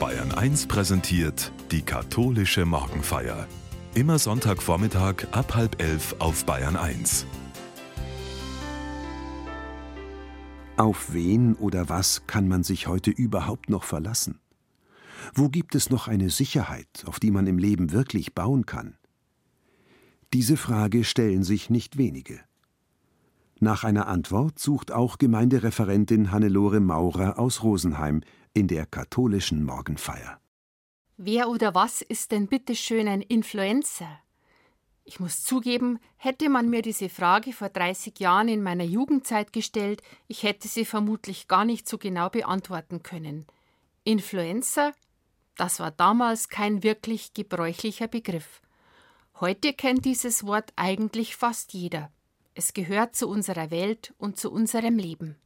Bayern 1 präsentiert die katholische Morgenfeier. Immer Sonntagvormittag ab halb elf auf Bayern 1. Auf wen oder was kann man sich heute überhaupt noch verlassen? Wo gibt es noch eine Sicherheit, auf die man im Leben wirklich bauen kann? Diese Frage stellen sich nicht wenige. Nach einer Antwort sucht auch Gemeindereferentin Hannelore Maurer aus Rosenheim in der katholischen Morgenfeier. Wer oder was ist denn bitte schön ein Influencer? Ich muss zugeben, hätte man mir diese Frage vor 30 Jahren in meiner Jugendzeit gestellt, ich hätte sie vermutlich gar nicht so genau beantworten können. Influencer? Das war damals kein wirklich gebräuchlicher Begriff. Heute kennt dieses Wort eigentlich fast jeder. Es gehört zu unserer Welt und zu unserem Leben.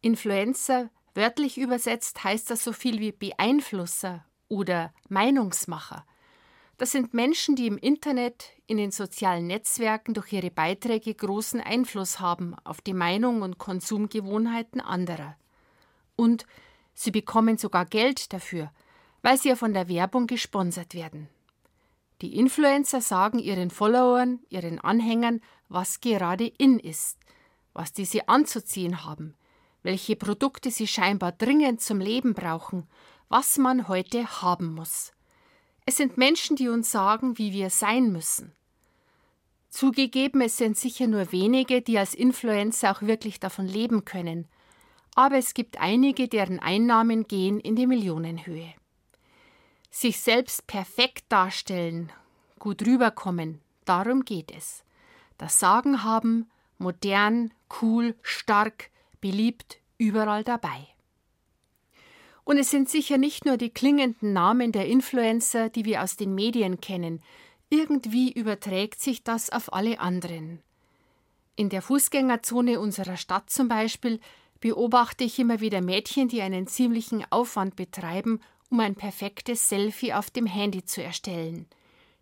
Influencer, wörtlich übersetzt, heißt das so viel wie Beeinflusser oder Meinungsmacher. Das sind Menschen, die im Internet, in den sozialen Netzwerken durch ihre Beiträge großen Einfluss haben auf die Meinung und Konsumgewohnheiten anderer. Und sie bekommen sogar Geld dafür, weil sie ja von der Werbung gesponsert werden. Die Influencer sagen ihren Followern, ihren Anhängern, was gerade in ist, was diese anzuziehen haben, welche Produkte sie scheinbar dringend zum Leben brauchen, was man heute haben muss. Es sind Menschen, die uns sagen, wie wir sein müssen. Zugegeben, es sind sicher nur wenige, die als Influencer auch wirklich davon leben können, aber es gibt einige, deren Einnahmen gehen in die Millionenhöhe. Sich selbst perfekt darstellen, gut rüberkommen, darum geht es das Sagen haben, modern, cool, stark, beliebt, überall dabei. Und es sind sicher nicht nur die klingenden Namen der Influencer, die wir aus den Medien kennen. Irgendwie überträgt sich das auf alle anderen. In der Fußgängerzone unserer Stadt zum Beispiel beobachte ich immer wieder Mädchen, die einen ziemlichen Aufwand betreiben, um ein perfektes Selfie auf dem Handy zu erstellen,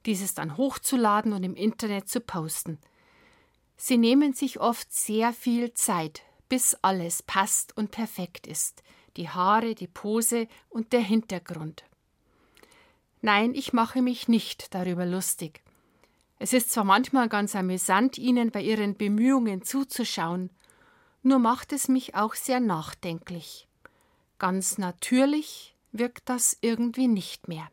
dieses dann hochzuladen und im Internet zu posten – Sie nehmen sich oft sehr viel Zeit, bis alles passt und perfekt ist, die Haare, die Pose und der Hintergrund. Nein, ich mache mich nicht darüber lustig. Es ist zwar manchmal ganz amüsant, ihnen bei ihren Bemühungen zuzuschauen, nur macht es mich auch sehr nachdenklich. Ganz natürlich wirkt das irgendwie nicht mehr.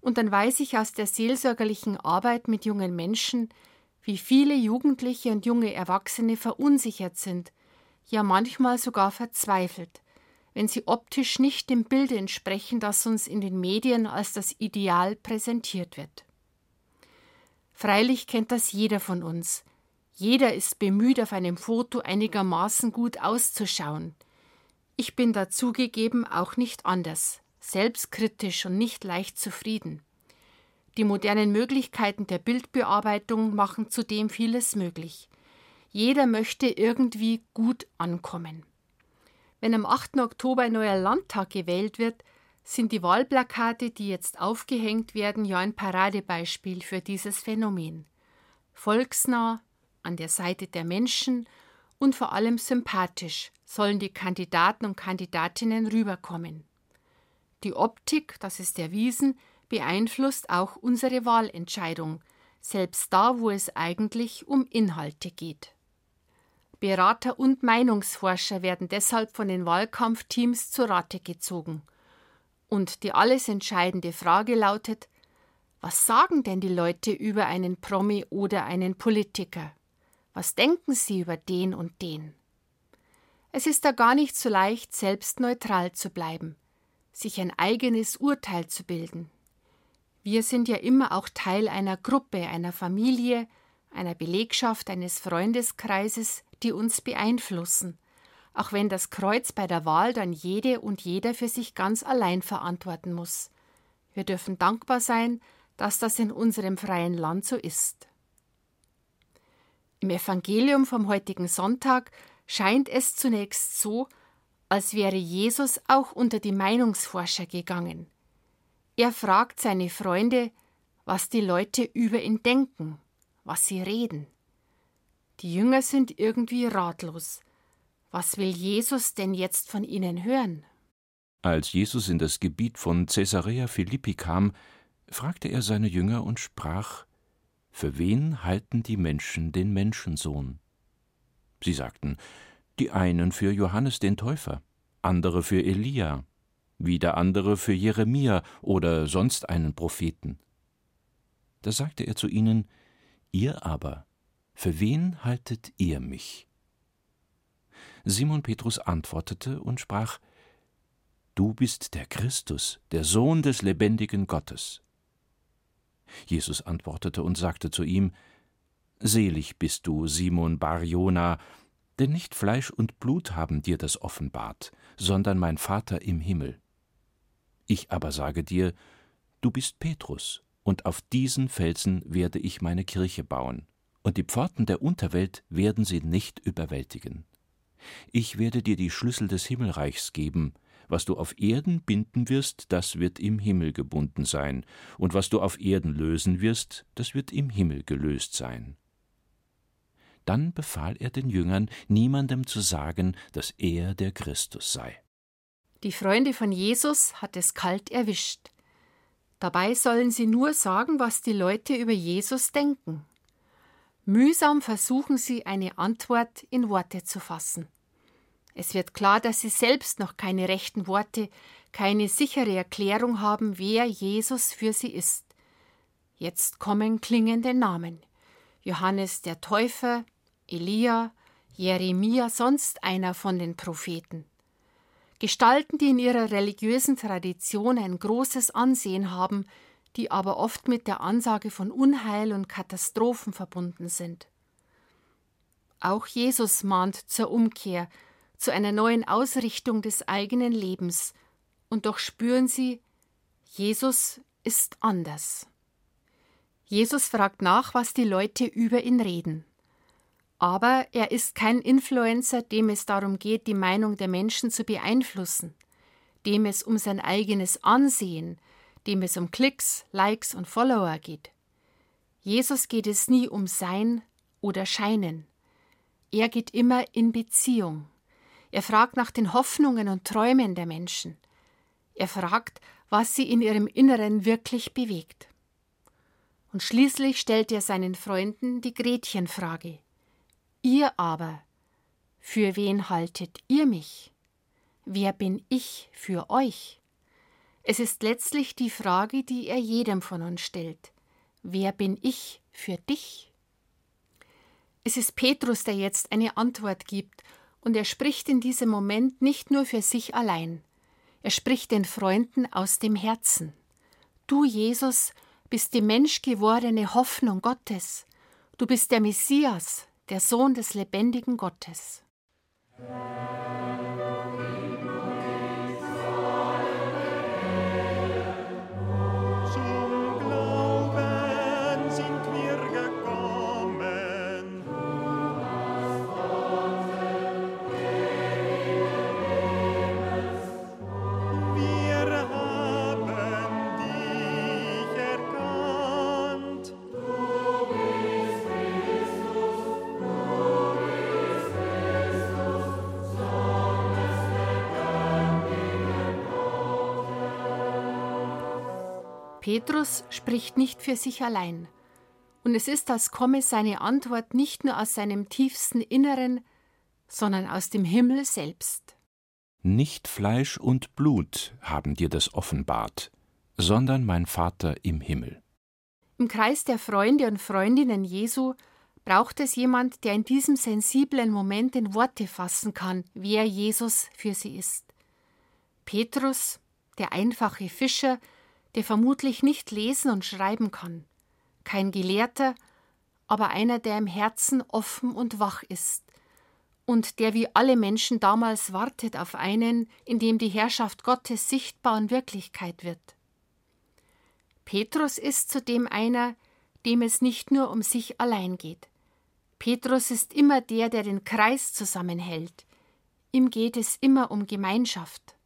Und dann weiß ich aus der seelsorgerlichen Arbeit mit jungen Menschen, wie viele Jugendliche und junge Erwachsene verunsichert sind, ja manchmal sogar verzweifelt, wenn sie optisch nicht dem Bild entsprechen, das uns in den Medien als das Ideal präsentiert wird. Freilich kennt das jeder von uns. Jeder ist bemüht, auf einem Foto einigermaßen gut auszuschauen. Ich bin dazugegeben auch nicht anders, selbstkritisch und nicht leicht zufrieden. Die modernen Möglichkeiten der Bildbearbeitung machen zudem vieles möglich. Jeder möchte irgendwie gut ankommen. Wenn am 8. Oktober ein neuer Landtag gewählt wird, sind die Wahlplakate, die jetzt aufgehängt werden, ja ein Paradebeispiel für dieses Phänomen. Volksnah, an der Seite der Menschen und vor allem sympathisch sollen die Kandidaten und Kandidatinnen rüberkommen. Die Optik, das ist erwiesen, beeinflusst auch unsere Wahlentscheidung, selbst da, wo es eigentlich um Inhalte geht. Berater und Meinungsforscher werden deshalb von den Wahlkampfteams zu Rate gezogen. Und die alles entscheidende Frage lautet, was sagen denn die Leute über einen Promi oder einen Politiker? Was denken sie über den und den? Es ist da gar nicht so leicht, selbst neutral zu bleiben, sich ein eigenes Urteil zu bilden. Wir sind ja immer auch Teil einer Gruppe, einer Familie, einer Belegschaft, eines Freundeskreises, die uns beeinflussen, auch wenn das Kreuz bei der Wahl dann jede und jeder für sich ganz allein verantworten muss. Wir dürfen dankbar sein, dass das in unserem freien Land so ist. Im Evangelium vom heutigen Sonntag scheint es zunächst so, als wäre Jesus auch unter die Meinungsforscher gegangen. Er fragt seine Freunde, was die Leute über ihn denken, was sie reden. Die Jünger sind irgendwie ratlos. Was will Jesus denn jetzt von ihnen hören? Als Jesus in das Gebiet von Caesarea Philippi kam, fragte er seine Jünger und sprach: Für wen halten die Menschen den Menschensohn? Sie sagten: Die einen für Johannes den Täufer, andere für Elia, wieder andere für Jeremia oder sonst einen Propheten. Da sagte er zu ihnen: Ihr aber, für wen haltet ihr mich? Simon Petrus antwortete und sprach: Du bist der Christus, der Sohn des lebendigen Gottes. Jesus antwortete und sagte zu ihm, Selig bist du, Simon Barjona, denn nicht Fleisch und Blut haben dir das offenbart, sondern mein Vater im Himmel. Ich aber sage dir, du bist Petrus, und auf diesen Felsen werde ich meine Kirche bauen, und die Pforten der Unterwelt werden sie nicht überwältigen. Ich werde dir die Schlüssel des Himmelreichs geben, was du auf Erden binden wirst, das wird im Himmel gebunden sein, und was du auf Erden lösen wirst, das wird im Himmel gelöst sein. Dann befahl er den Jüngern, niemandem zu sagen, dass er der Christus sei. Die Freunde von Jesus hat es kalt erwischt. Dabei sollen sie nur sagen, was die Leute über Jesus denken. Mühsam versuchen sie, eine Antwort in Worte zu fassen. Es wird klar, dass sie selbst noch keine rechten Worte, keine sichere Erklärung haben, wer Jesus für sie ist. Jetzt kommen klingende Namen. Johannes der Täufer, Elia, Jeremia, sonst einer von den Propheten. Gestalten, die in ihrer religiösen Tradition ein großes Ansehen haben, die aber oft mit der Ansage von Unheil und Katastrophen verbunden sind. Auch Jesus mahnt zur Umkehr, zu einer neuen Ausrichtung des eigenen Lebens, und doch spüren sie, Jesus ist anders. Jesus fragt nach, was die Leute über ihn reden. Aber er ist kein Influencer, dem es darum geht, die Meinung der Menschen zu beeinflussen, dem es um sein eigenes Ansehen, dem es um Klicks, Likes und Follower geht. Jesus geht es nie um Sein oder Scheinen. Er geht immer in Beziehung. Er fragt nach den Hoffnungen und Träumen der Menschen. Er fragt, was sie in ihrem Inneren wirklich bewegt. Und schließlich stellt er seinen Freunden die Gretchenfrage. Ihr aber, für wen haltet ihr mich? Wer bin ich für euch? Es ist letztlich die Frage, die er jedem von uns stellt. Wer bin ich für dich? Es ist Petrus, der jetzt eine Antwort gibt und er spricht in diesem Moment nicht nur für sich allein, er spricht den Freunden aus dem Herzen. Du, Jesus, bist die menschgewordene Hoffnung Gottes. Du bist der Messias, der Sohn des lebendigen Gottes. Petrus spricht nicht für sich allein. Und es ist, als komme seine Antwort nicht nur aus seinem tiefsten Inneren, sondern aus dem Himmel selbst. Nicht Fleisch und Blut haben dir das offenbart, sondern mein Vater im Himmel. Im Kreis der Freunde und Freundinnen Jesu braucht es jemand, der in diesem sensiblen Moment in Worte fassen kann, wer Jesus für sie ist. Petrus, der einfache Fischer, der vermutlich nicht lesen und schreiben kann, kein Gelehrter, aber einer, der im Herzen offen und wach ist und der wie alle Menschen damals wartet auf einen, in dem die Herrschaft Gottes sichtbar und Wirklichkeit wird. Petrus ist zudem einer, dem es nicht nur um sich allein geht. Petrus ist immer der, der den Kreis zusammenhält. Ihm geht es immer um Gemeinschaft.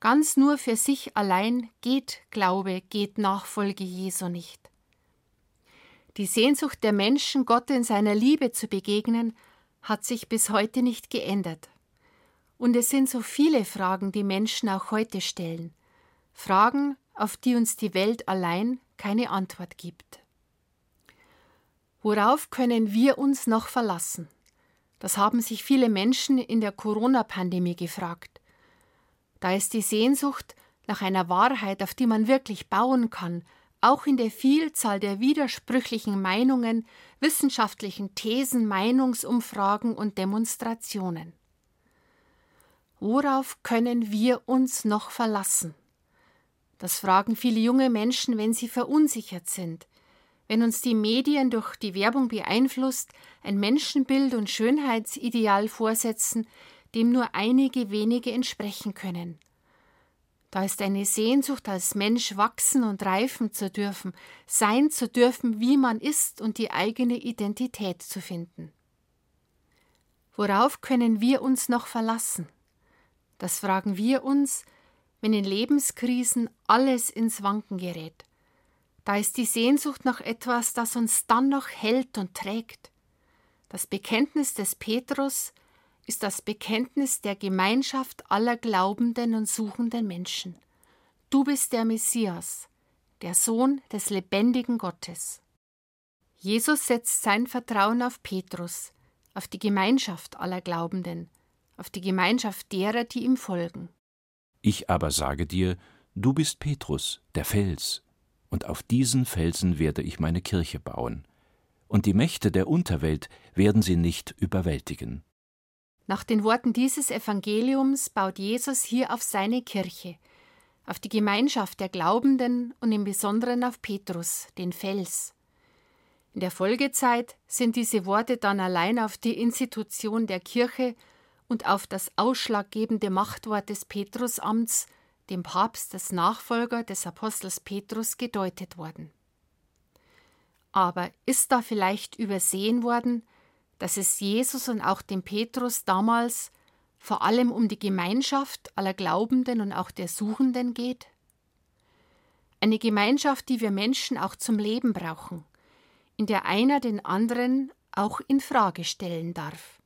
Ganz nur für sich allein geht Glaube, geht Nachfolge Jesu nicht. Die Sehnsucht der Menschen, Gott in seiner Liebe zu begegnen, hat sich bis heute nicht geändert. Und es sind so viele Fragen, die Menschen auch heute stellen. Fragen, auf die uns die Welt allein keine Antwort gibt. Worauf können wir uns noch verlassen? Das haben sich viele Menschen in der Corona-Pandemie gefragt. Da ist die Sehnsucht nach einer Wahrheit, auf die man wirklich bauen kann, auch in der Vielzahl der widersprüchlichen Meinungen, wissenschaftlichen Thesen, Meinungsumfragen und Demonstrationen. Worauf können wir uns noch verlassen? Das fragen viele junge Menschen, wenn sie verunsichert sind, wenn uns die Medien durch die Werbung beeinflusst, ein Menschenbild und Schönheitsideal vorsetzen, dem nur einige wenige entsprechen können. Da ist eine Sehnsucht, als Mensch wachsen und reifen zu dürfen, sein zu dürfen, wie man ist und die eigene Identität zu finden. Worauf können wir uns noch verlassen? Das fragen wir uns, wenn in Lebenskrisen alles ins Wanken gerät. Da ist die Sehnsucht nach etwas, das uns dann noch hält und trägt. Das Bekenntnis des Petrus ist das Bekenntnis der Gemeinschaft aller glaubenden und suchenden Menschen. Du bist der Messias, der Sohn des lebendigen Gottes. Jesus setzt sein Vertrauen auf Petrus, auf die Gemeinschaft aller Glaubenden, auf die Gemeinschaft derer, die ihm folgen. Ich aber sage dir, du bist Petrus, der Fels, und auf diesen Felsen werde ich meine Kirche bauen, und die Mächte der Unterwelt werden sie nicht überwältigen. Nach den Worten dieses Evangeliums baut Jesus hier auf seine Kirche, auf die Gemeinschaft der Glaubenden und im Besonderen auf Petrus, den Fels. In der Folgezeit sind diese Worte dann allein auf die Institution der Kirche und auf das ausschlaggebende Machtwort des Petrusamts, dem Papst als Nachfolger des Apostels Petrus, gedeutet worden. Aber ist da vielleicht übersehen worden, dass es Jesus und auch dem Petrus damals vor allem um die Gemeinschaft aller Glaubenden und auch der Suchenden geht? Eine Gemeinschaft, die wir Menschen auch zum Leben brauchen, in der einer den anderen auch in Frage stellen darf.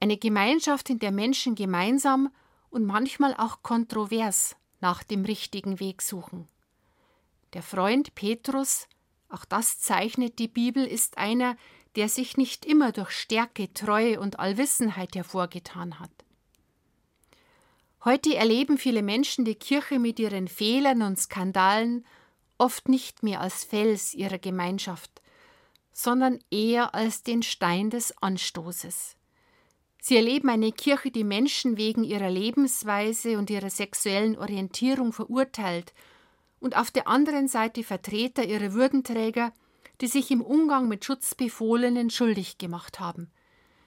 Eine Gemeinschaft, in der Menschen gemeinsam und manchmal auch kontrovers nach dem richtigen Weg suchen. Der Freund Petrus, auch das zeichnet die Bibel, ist einer, der sich nicht immer durch Stärke, Treue und Allwissenheit hervorgetan hat. Heute erleben viele Menschen die Kirche mit ihren Fehlern und Skandalen oft nicht mehr als Fels ihrer Gemeinschaft, sondern eher als den Stein des Anstoßes. Sie erleben eine Kirche, die Menschen wegen ihrer Lebensweise und ihrer sexuellen Orientierung verurteilt und auf der anderen Seite Vertreter ihrer Würdenträger, die sich im Umgang mit Schutzbefohlenen schuldig gemacht haben.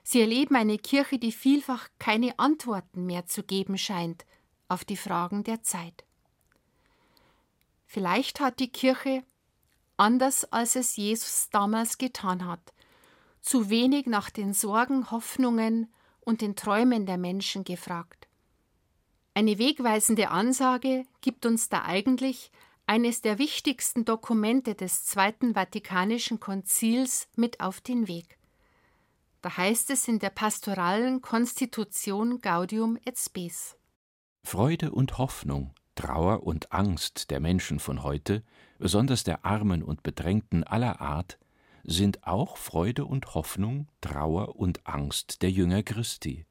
Sie erleben eine Kirche, die vielfach keine Antworten mehr zu geben scheint auf die Fragen der Zeit. Vielleicht hat die Kirche, anders als es Jesus damals getan hat, zu wenig nach den Sorgen, Hoffnungen und den Träumen der Menschen gefragt. Eine wegweisende Ansage gibt uns da eigentlich eines der wichtigsten Dokumente des Zweiten Vatikanischen Konzils mit auf den Weg. Da heißt es in der pastoralen Konstitution Gaudium et Spes. Freude und Hoffnung, Trauer und Angst der Menschen von heute, besonders der Armen und Bedrängten aller Art, sind auch Freude und Hoffnung, Trauer und Angst der Jünger Christi.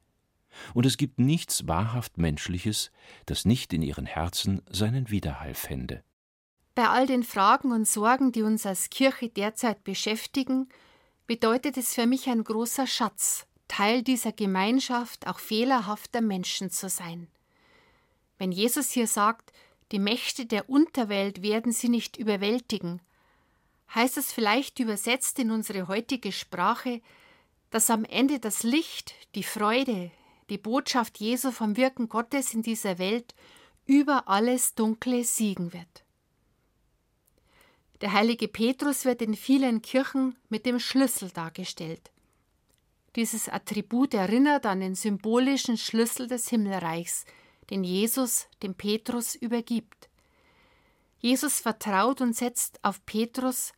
Und es gibt nichts wahrhaft Menschliches, das nicht in ihren Herzen seinen Widerhall fände. Bei all den Fragen und Sorgen, die uns als Kirche derzeit beschäftigen, bedeutet es für mich ein großer Schatz, Teil dieser Gemeinschaft auch fehlerhafter Menschen zu sein. Wenn Jesus hier sagt, die Mächte der Unterwelt werden sie nicht überwältigen, heißt es vielleicht übersetzt in unsere heutige Sprache, dass am Ende das Licht, die Freude, die Botschaft Jesu vom Wirken Gottes in dieser Welt über alles Dunkle siegen wird. Der heilige Petrus wird in vielen Kirchen mit dem Schlüssel dargestellt. Dieses Attribut erinnert an den symbolischen Schlüssel des Himmelreichs, den Jesus dem Petrus übergibt. Jesus vertraut und setzt auf Petrus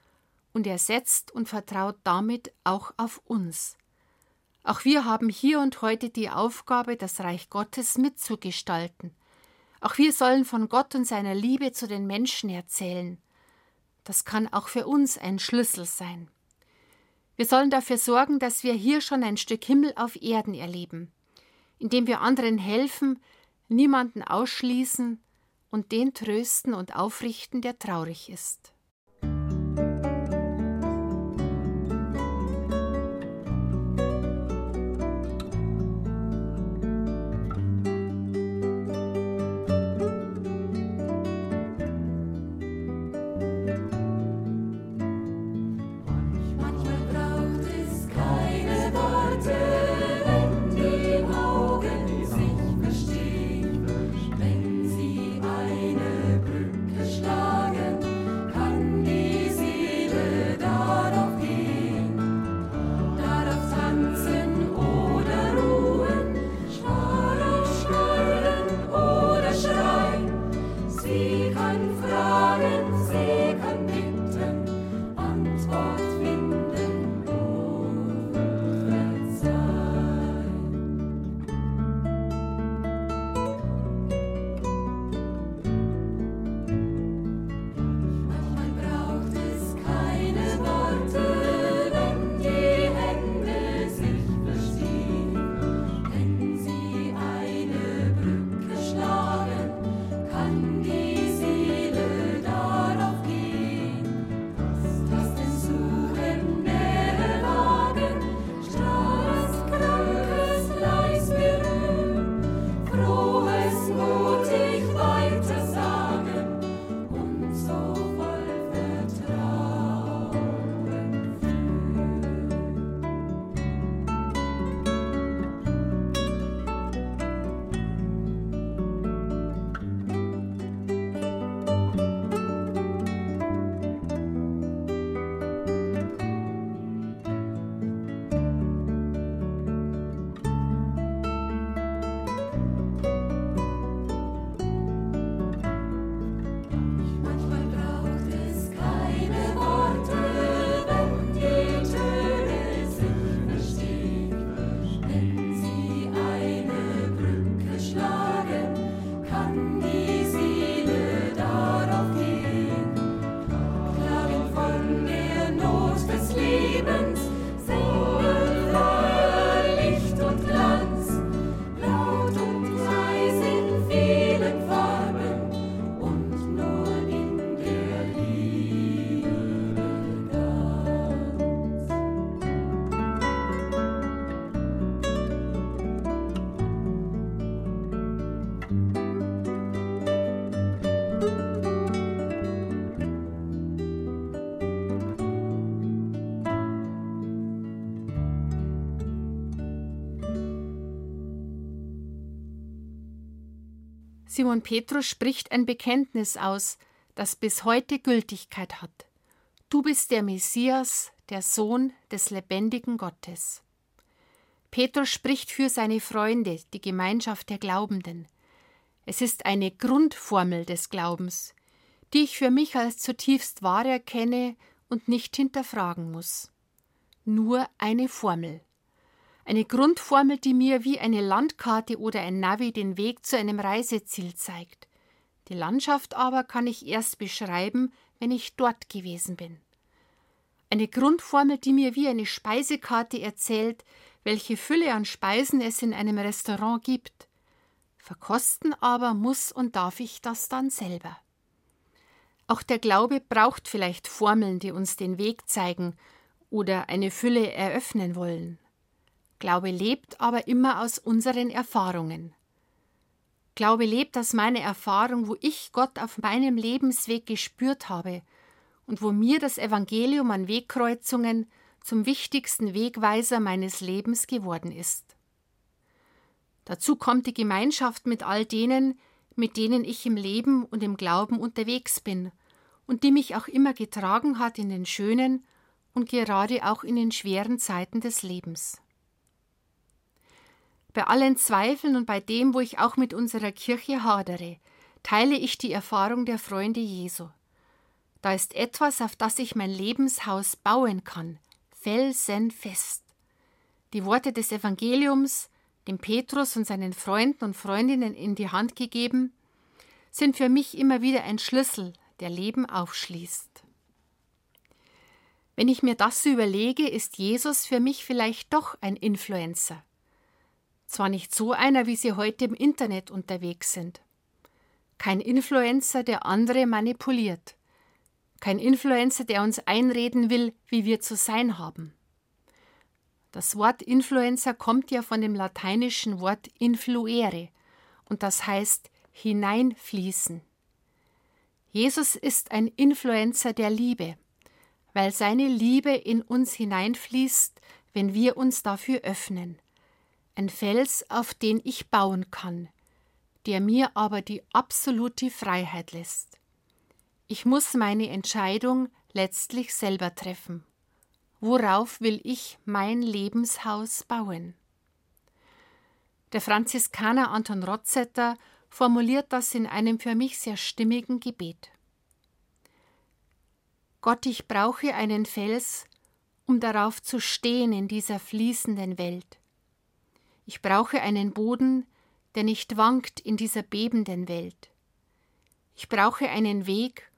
und er setzt und vertraut damit auch auf uns. Auch wir haben hier und heute die Aufgabe, das Reich Gottes mitzugestalten. Auch wir sollen von Gott und seiner Liebe zu den Menschen erzählen. Das kann auch für uns ein Schlüssel sein. Wir sollen dafür sorgen, dass wir hier schon ein Stück Himmel auf Erden erleben, indem wir anderen helfen, niemanden ausschließen und den trösten und aufrichten, der traurig ist. Simon Petrus spricht ein Bekenntnis aus, das bis heute Gültigkeit hat. Du bist der Messias, der Sohn des lebendigen Gottes. Petrus spricht für seine Freunde, die Gemeinschaft der Glaubenden. Es ist eine Grundformel des Glaubens, die ich für mich als zutiefst wahr erkenne und nicht hinterfragen muss. Nur eine Formel. Eine Grundformel, die mir wie eine Landkarte oder ein Navi den Weg zu einem Reiseziel zeigt. Die Landschaft aber kann ich erst beschreiben, wenn ich dort gewesen bin. Eine Grundformel, die mir wie eine Speisekarte erzählt, welche Fülle an Speisen es in einem Restaurant gibt. Verkosten aber muss und darf ich das dann selber. Auch der Glaube braucht vielleicht Formeln, die uns den Weg zeigen oder eine Fülle eröffnen wollen. Glaube lebt aber immer aus unseren Erfahrungen. Glaube lebt aus meiner Erfahrung, wo ich Gott auf meinem Lebensweg gespürt habe und wo mir das Evangelium an Wegkreuzungen zum wichtigsten Wegweiser meines Lebens geworden ist. Dazu kommt die Gemeinschaft mit all denen, mit denen ich im Leben und im Glauben unterwegs bin und die mich auch immer getragen hat in den schönen und gerade auch in den schweren Zeiten des Lebens. Bei allen Zweifeln und bei dem, wo ich auch mit unserer Kirche hadere, teile ich die Erfahrung der Freunde Jesu. Da ist etwas, auf das ich mein Lebenshaus bauen kann, felsenfest. die Worte des Evangeliums, dem Petrus und seinen Freunden und Freundinnen in die Hand gegeben, sind für mich immer wieder ein Schlüssel, der Leben aufschließt. Wenn ich mir das überlege, ist Jesus für mich vielleicht doch ein Influencer. Zwar nicht so einer, wie sie heute im Internet unterwegs sind. Kein Influencer, der andere manipuliert. Kein Influencer, der uns einreden will, wie wir zu sein haben. Das Wort Influencer kommt ja von dem lateinischen Wort influere und das heißt hineinfließen. Jesus ist ein Influencer der Liebe, weil seine Liebe in uns hineinfließt, wenn wir uns dafür öffnen. Ein Fels, auf den ich bauen kann, der mir aber die absolute Freiheit lässt. Ich muss meine Entscheidung letztlich selber treffen. Worauf will ich mein Lebenshaus bauen? Der Franziskaner Anton Rotzetter formuliert das in einem für mich sehr stimmigen Gebet. Gott, ich brauche einen Fels, um darauf zu stehen in dieser fließenden Welt. Ich brauche einen Boden, der nicht wankt in dieser bebenden Welt. Ich brauche einen Weg,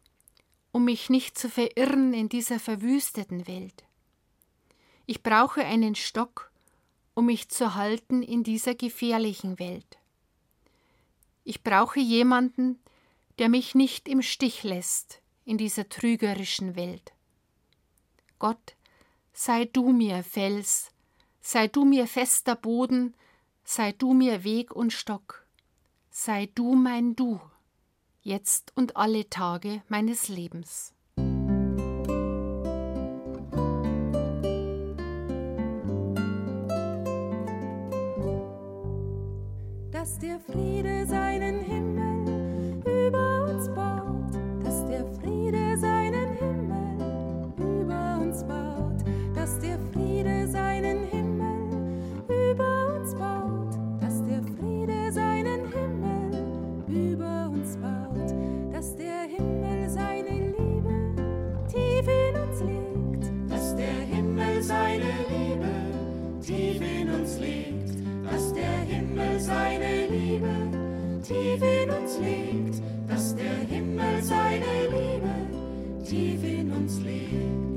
um mich nicht zu verirren in dieser verwüsteten Welt. Ich brauche einen Stock, um mich zu halten in dieser gefährlichen Welt. Ich brauche jemanden, der mich nicht im Stich lässt in dieser trügerischen Welt. Gott, sei du mir Fels, sei du mir fester Boden, sei du mir Weg und Stock, sei du mein Du, jetzt und alle Tage meines Lebens. dass der Friede seinen Himmel dass der Himmel seine Liebe tief in uns legt, dass der Himmel seine Liebe tief in uns legt, dass der Himmel seine Liebe tief in uns legt, dass der Himmel seine Liebe tief in uns legt.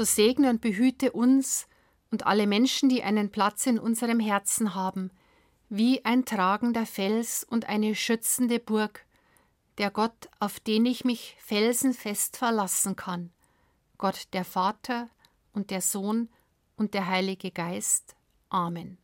So segne und behüte uns und alle Menschen, die einen Platz in unserem Herzen haben, wie ein tragender Fels und eine schützende Burg, der Gott, auf den ich mich felsenfest verlassen kann, Gott der Vater und der Sohn und der Heilige Geist. Amen.